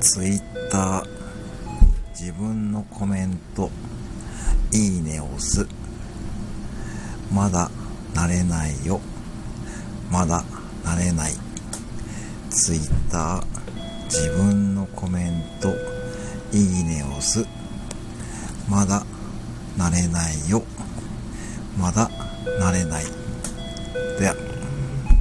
ツイッター自分のコメントいいねを押す。まだ慣れないよ。まだ慣れない。ツイッター自分のコメントいいねを押す。まだ慣れないよ。まだ慣れない。では。